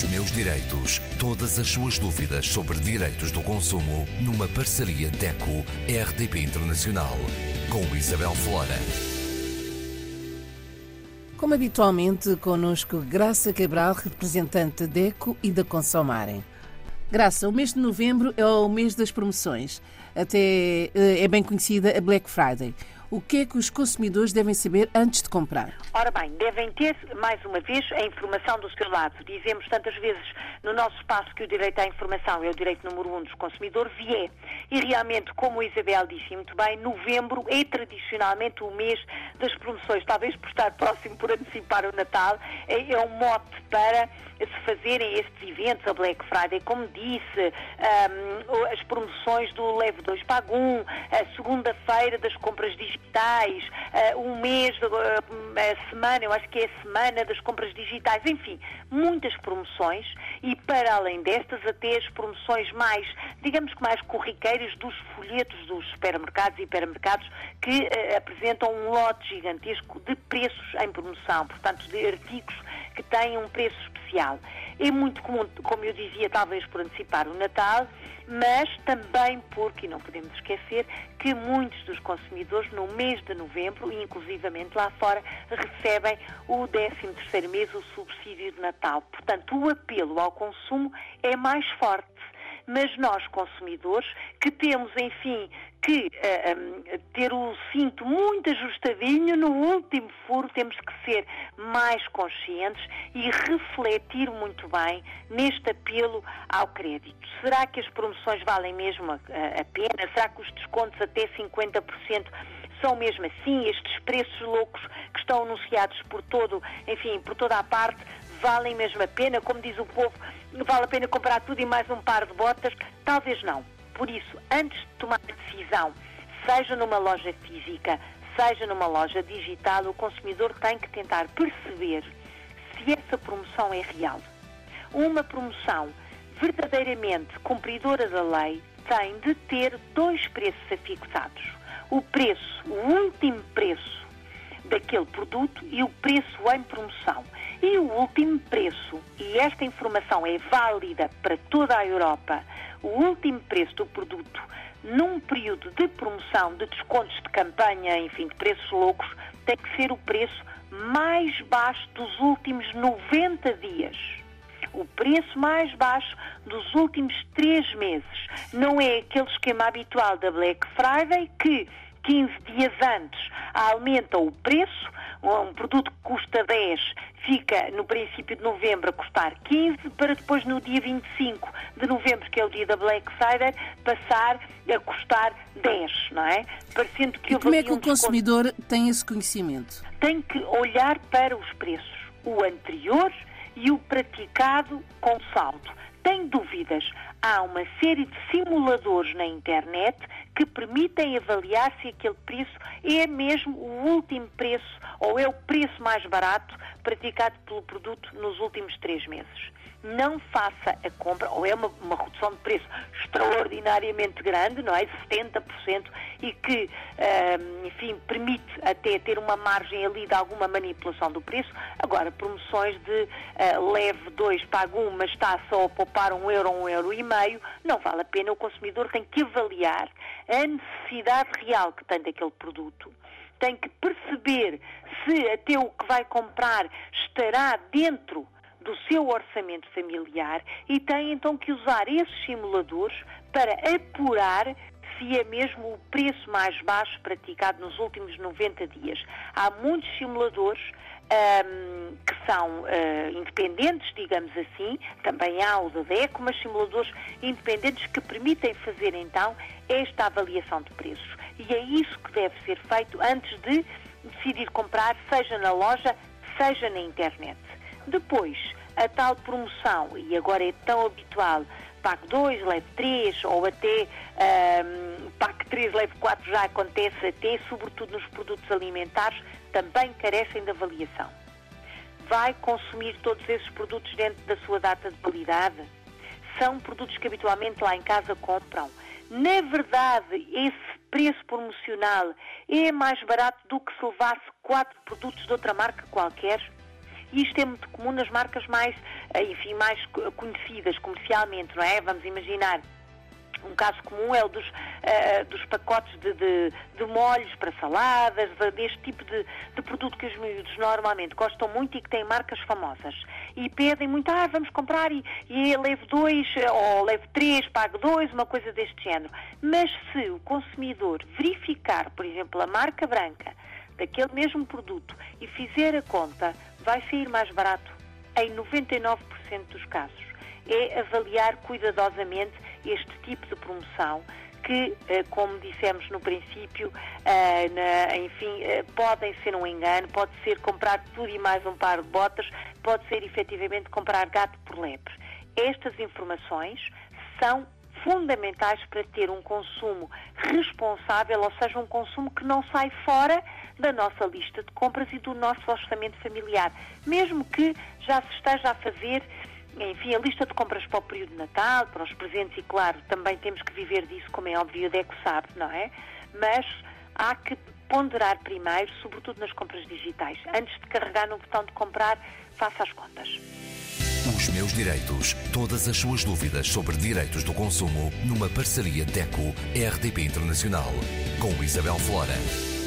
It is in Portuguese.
Os meus direitos. Todas as suas dúvidas sobre direitos do consumo numa parceria DECO-RDP Internacional. Com Isabel Flora. Como habitualmente, connosco Graça Cabral, representante DECO e da Consomarem. Graça, o mês de novembro é o mês das promoções. Até eh, é bem conhecida a Black Friday. O que é que os consumidores devem saber antes de comprar? Ora bem, devem ter, mais uma vez, a informação do seu lado. Dizemos tantas vezes no nosso espaço que o direito à informação é o direito número um dos consumidores e é. E realmente, como a Isabel disse muito bem, novembro é tradicionalmente o mês das promoções. Talvez por estar próximo, por antecipar o Natal, é, é um mote para se fazerem estes eventos, a Black Friday, como disse, um, as promoções do Leve 2 Pago 1, a segunda-feira das compras digitais, uh, um mês, a semana, eu acho que é a semana das compras digitais, enfim, muitas promoções e para além destas até as promoções mais, digamos que mais corriqueiras dos folhetos dos supermercados e hipermercados que uh, apresentam um lote gigantesco de preços em promoção, portanto de artigos que têm um preço especial. É muito comum, como eu dizia, talvez por antecipar o Natal, mas também porque, e não podemos esquecer, que muitos dos consumidores no mês de novembro, inclusivamente lá fora, recebem o 13º mês, o subsídio de Natal. Portanto, o apelo ao consumo é mais forte mas nós, consumidores, que temos, enfim, que uh, eh, um, ter o cinto muito ajustadinho, no último furo temos que ser mais conscientes e refletir muito bem neste apelo ao crédito. Será que as promoções valem mesmo a, a pena? Será que os descontos até 50% são mesmo assim? Estes preços loucos que estão anunciados por todo, enfim, por toda a parte, valem mesmo a pena? Como diz o povo, vale a pena comprar tudo e mais um par de botas? Talvez não. Por isso, antes de tomar a decisão, seja numa loja física, seja numa loja digital, o consumidor tem que tentar perceber se essa promoção é real. Uma promoção verdadeiramente cumpridora da lei tem de ter dois preços afixados. O preço, o último preço daquele produto e o preço em promoção. E o último preço, e esta informação é válida para toda a Europa, o último preço do produto num período de promoção, de descontos de campanha, enfim, de preços loucos, tem que ser o preço mais baixo dos últimos 90 dias. O preço mais baixo dos últimos três meses. Não é aquele esquema habitual da Black Friday que 15 dias antes aumenta o preço, um produto que custa 10 fica no princípio de novembro a custar 15, para depois no dia 25 de novembro, que é o dia da Black Friday, passar a custar 10, não é? Parecendo que e como é que o consumidor desconto... tem esse conhecimento? Tem que olhar para os preços, o anterior e o praticado com saldo. Tem dúvidas? Há uma série de simuladores na internet que permitem avaliar se aquele preço é mesmo o último preço ou é o preço mais barato praticado pelo produto nos últimos três meses não faça a compra, ou é uma, uma redução de preço extraordinariamente grande, não é? 70%, e que, enfim, permite até ter uma margem ali de alguma manipulação do preço. Agora, promoções de uh, leve 2, pago 1, um, mas está só a poupar um euro, um euro e meio, não vale a pena. O consumidor tem que avaliar a necessidade real que tem daquele produto tem que perceber se até o que vai comprar estará dentro do seu orçamento familiar e tem então que usar esses simuladores para apurar se é mesmo o preço mais baixo praticado nos últimos 90 dias. Há muitos simuladores um, que são uh, independentes, digamos assim, também há o da DECO, mas simuladores independentes que permitem fazer então esta avaliação de preços. E é isso que deve ser feito antes de decidir comprar, seja na loja, seja na internet. Depois, a tal promoção, e agora é tão habitual, PAC 2, leve 3, ou até um, PAC 3, leve 4 já acontece até, sobretudo nos produtos alimentares, também carecem de avaliação. Vai consumir todos esses produtos dentro da sua data de validade? São produtos que habitualmente lá em casa compram. Na verdade, esse preço promocional é mais barato do que se levasse quatro produtos de outra marca qualquer? E isto é muito comum nas marcas mais, eh, enfim, mais conhecidas comercialmente, não é? Vamos imaginar um caso comum é o dos, uh, dos pacotes de, de, de, molhos para saladas, de, deste tipo de, de, produto que os miúdos normalmente gostam muito e que têm marcas famosas. E pedem muito, ah, vamos comprar e, e leve dois, ou leve três, pague dois, uma coisa deste género. Mas se o consumidor verificar, por exemplo, a marca branca daquele mesmo produto e fizer a conta, vai sair mais barato em 99% dos casos. É avaliar cuidadosamente este tipo de promoção que, eh, como dissemos no princípio, eh, enfim, eh, podem ser um engano, pode ser comprar tudo e mais um par de botas, pode ser efetivamente comprar gato por lebre. Estas informações são fundamentais para ter um consumo responsável, ou seja, um consumo que não sai fora da nossa lista de compras e do nosso orçamento familiar, mesmo que já se esteja a fazer enfim, a lista de compras para o período de Natal, para os presentes, e claro, também temos que viver disso, como é óbvio, o DECO sabe, não é? Mas há que ponderar primeiro, sobretudo nas compras digitais. Antes de carregar no botão de comprar, faça as contas. Os meus direitos. Todas as suas dúvidas sobre direitos do consumo numa parceria DECO-RDP Internacional com Isabel Flora.